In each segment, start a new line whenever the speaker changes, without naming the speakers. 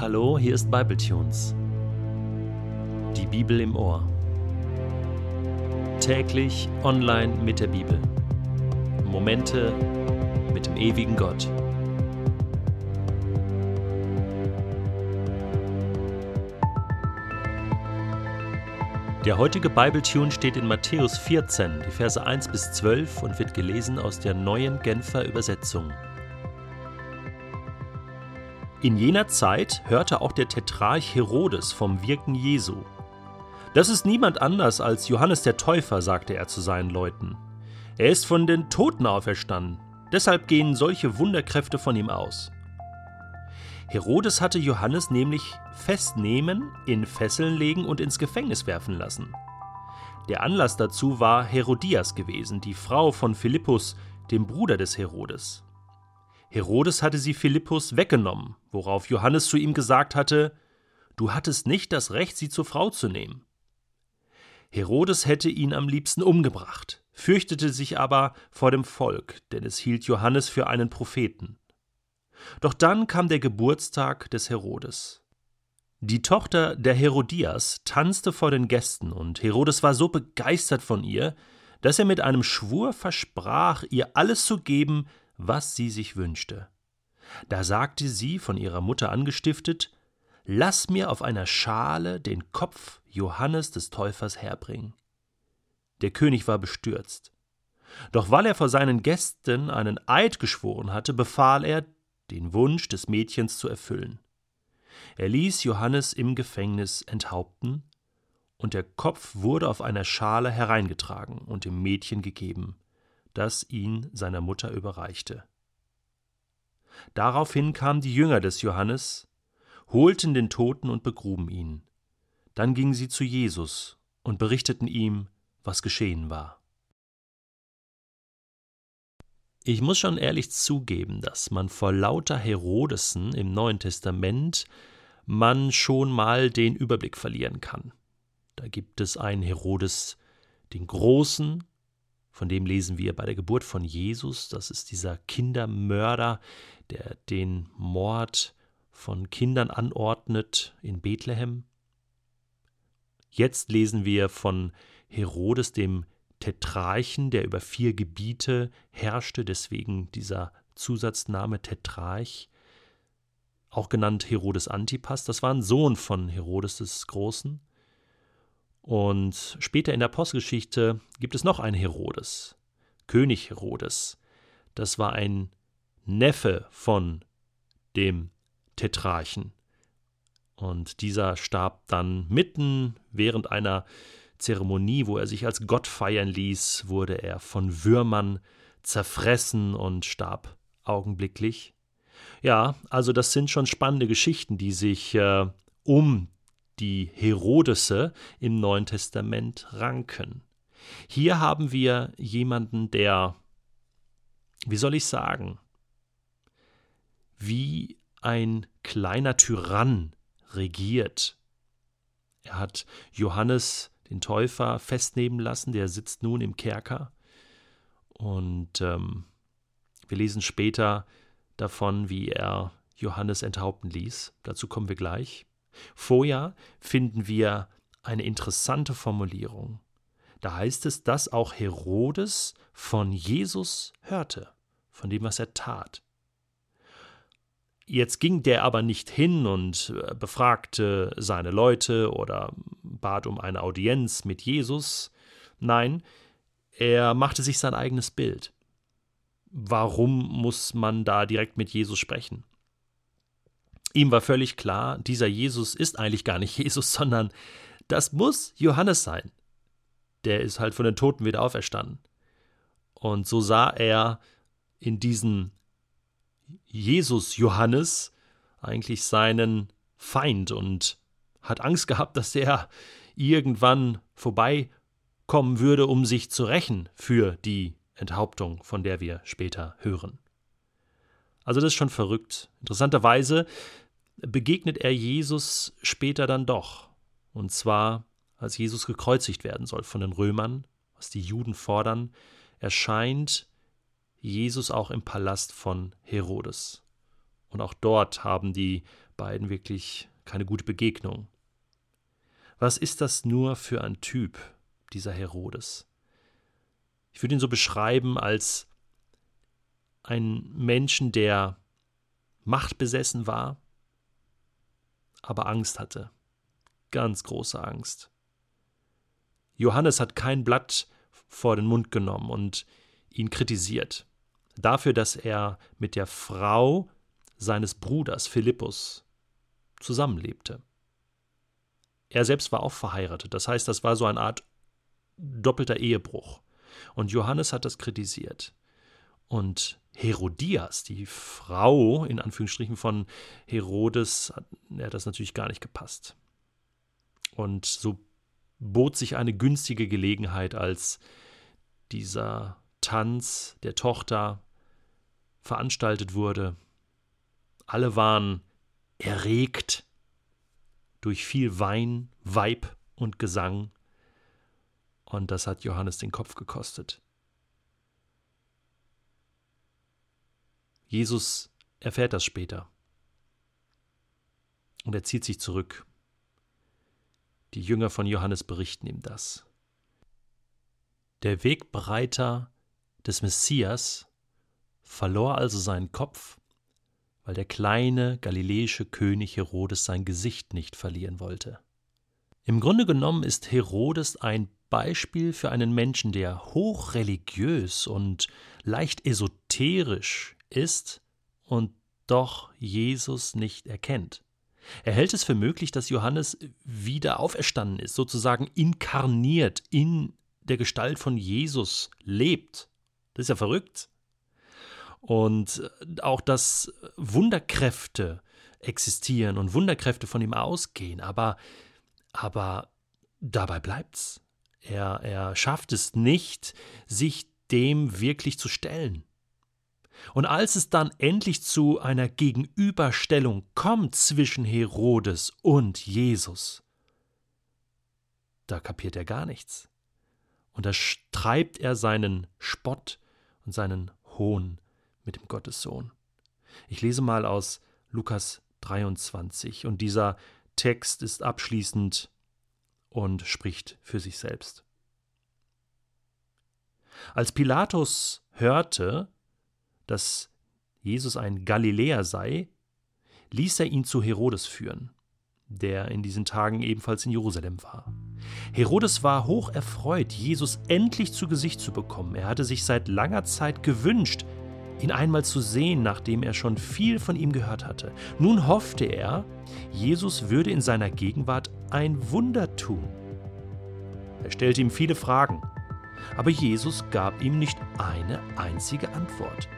Hallo, hier ist Bibletunes. Die Bibel im Ohr. Täglich online mit der Bibel. Momente mit dem ewigen Gott. Der heutige Bibletune steht in Matthäus 14, die Verse 1 bis 12 und wird gelesen aus der neuen Genfer Übersetzung. In jener Zeit hörte auch der Tetrarch Herodes vom Wirken Jesu. Das ist niemand anders als Johannes der Täufer, sagte er zu seinen Leuten. Er ist von den Toten auferstanden, deshalb gehen solche Wunderkräfte von ihm aus. Herodes hatte Johannes nämlich festnehmen, in Fesseln legen und ins Gefängnis werfen lassen. Der Anlass dazu war Herodias gewesen, die Frau von Philippus, dem Bruder des Herodes. Herodes hatte sie Philippus weggenommen, worauf Johannes zu ihm gesagt hatte, Du hattest nicht das Recht, sie zur Frau zu nehmen. Herodes hätte ihn am liebsten umgebracht, fürchtete sich aber vor dem Volk, denn es hielt Johannes für einen Propheten. Doch dann kam der Geburtstag des Herodes. Die Tochter der Herodias tanzte vor den Gästen, und Herodes war so begeistert von ihr, dass er mit einem Schwur versprach, ihr alles zu geben, was sie sich wünschte. Da sagte sie, von ihrer Mutter angestiftet, Lass mir auf einer Schale den Kopf Johannes des Täufers herbringen. Der König war bestürzt. Doch weil er vor seinen Gästen einen Eid geschworen hatte, befahl er, den Wunsch des Mädchens zu erfüllen. Er ließ Johannes im Gefängnis enthaupten, und der Kopf wurde auf einer Schale hereingetragen und dem Mädchen gegeben das ihn seiner Mutter überreichte. Daraufhin kamen die Jünger des Johannes, holten den Toten und begruben ihn. Dann gingen sie zu Jesus und berichteten ihm, was geschehen war. Ich muss schon ehrlich zugeben, dass man vor lauter Herodesen im Neuen Testament man schon mal den Überblick verlieren kann. Da gibt es einen Herodes den Großen, von dem lesen wir bei der Geburt von Jesus. Das ist dieser Kindermörder, der den Mord von Kindern anordnet in Bethlehem. Jetzt lesen wir von Herodes, dem Tetrarchen, der über vier Gebiete herrschte, deswegen dieser Zusatzname Tetrarch, auch genannt Herodes Antipas. Das war ein Sohn von Herodes des Großen. Und später in der Apostelgeschichte gibt es noch einen Herodes, König Herodes. Das war ein Neffe von dem Tetrarchen. Und dieser starb dann mitten während einer Zeremonie, wo er sich als Gott feiern ließ, wurde er von Würmern zerfressen und starb augenblicklich. Ja, also das sind schon spannende Geschichten, die sich äh, um die Herodese im Neuen Testament ranken. Hier haben wir jemanden, der, wie soll ich sagen, wie ein kleiner Tyrann regiert. Er hat Johannes den Täufer festnehmen lassen, der sitzt nun im Kerker. Und ähm, wir lesen später davon, wie er Johannes enthaupten ließ. Dazu kommen wir gleich. Vorher finden wir eine interessante Formulierung. Da heißt es, dass auch Herodes von Jesus hörte, von dem, was er tat. Jetzt ging der aber nicht hin und äh, befragte seine Leute oder bat um eine Audienz mit Jesus. Nein, er machte sich sein eigenes Bild. Warum muss man da direkt mit Jesus sprechen? Ihm war völlig klar, dieser Jesus ist eigentlich gar nicht Jesus, sondern das muss Johannes sein. Der ist halt von den Toten wieder auferstanden. Und so sah er in diesen Jesus Johannes eigentlich seinen Feind und hat Angst gehabt, dass er irgendwann vorbeikommen würde, um sich zu rächen für die Enthauptung, von der wir später hören. Also das ist schon verrückt. Interessanterweise begegnet er Jesus später dann doch. Und zwar, als Jesus gekreuzigt werden soll von den Römern, was die Juden fordern, erscheint Jesus auch im Palast von Herodes. Und auch dort haben die beiden wirklich keine gute Begegnung. Was ist das nur für ein Typ, dieser Herodes? Ich würde ihn so beschreiben als einen Menschen, der machtbesessen war, aber Angst hatte. Ganz große Angst. Johannes hat kein Blatt vor den Mund genommen und ihn kritisiert. Dafür, dass er mit der Frau seines Bruders Philippus zusammenlebte. Er selbst war auch verheiratet, das heißt, das war so eine Art doppelter Ehebruch. Und Johannes hat das kritisiert. Und Herodias, die Frau in Anführungsstrichen von Herodes, hat das natürlich gar nicht gepasst. Und so bot sich eine günstige Gelegenheit, als dieser Tanz der Tochter veranstaltet wurde. Alle waren erregt durch viel Wein, Weib und Gesang. Und das hat Johannes den Kopf gekostet. Jesus erfährt das später. Und er zieht sich zurück. Die Jünger von Johannes berichten ihm das. Der Wegbereiter des Messias verlor also seinen Kopf, weil der kleine galiläische König Herodes sein Gesicht nicht verlieren wollte. Im Grunde genommen ist Herodes ein Beispiel für einen Menschen, der hochreligiös und leicht esoterisch ist und doch Jesus nicht erkennt. Er hält es für möglich, dass Johannes wieder auferstanden ist, sozusagen inkarniert in der Gestalt von Jesus lebt. Das ist ja verrückt. Und auch, dass Wunderkräfte existieren und Wunderkräfte von ihm ausgehen, aber, aber dabei bleibt's. Er, er schafft es nicht, sich dem wirklich zu stellen. Und als es dann endlich zu einer Gegenüberstellung kommt zwischen Herodes und Jesus, da kapiert er gar nichts. Und da treibt er seinen Spott und seinen Hohn mit dem Gottessohn. Ich lese mal aus Lukas 23 und dieser Text ist abschließend und spricht für sich selbst. Als Pilatus hörte, dass Jesus ein Galiläer sei, ließ er ihn zu Herodes führen, der in diesen Tagen ebenfalls in Jerusalem war. Herodes war hoch erfreut, Jesus endlich zu Gesicht zu bekommen. Er hatte sich seit langer Zeit gewünscht, ihn einmal zu sehen, nachdem er schon viel von ihm gehört hatte. Nun hoffte er, Jesus würde in seiner Gegenwart ein Wunder tun. Er stellte ihm viele Fragen, aber Jesus gab ihm nicht eine einzige Antwort.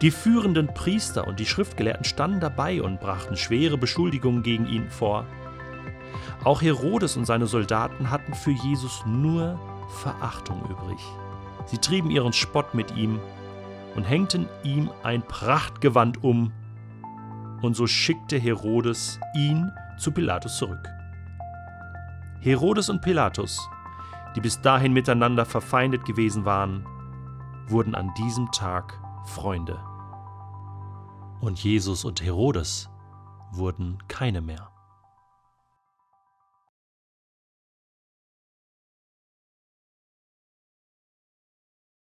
Die führenden Priester und die Schriftgelehrten standen dabei und brachten schwere Beschuldigungen gegen ihn vor. Auch Herodes und seine Soldaten hatten für Jesus nur Verachtung übrig. Sie trieben ihren Spott mit ihm und hängten ihm ein Prachtgewand um, und so schickte Herodes ihn zu Pilatus zurück. Herodes und Pilatus, die bis dahin miteinander verfeindet gewesen waren, wurden an diesem Tag Freunde. Und Jesus und Herodes wurden keine mehr.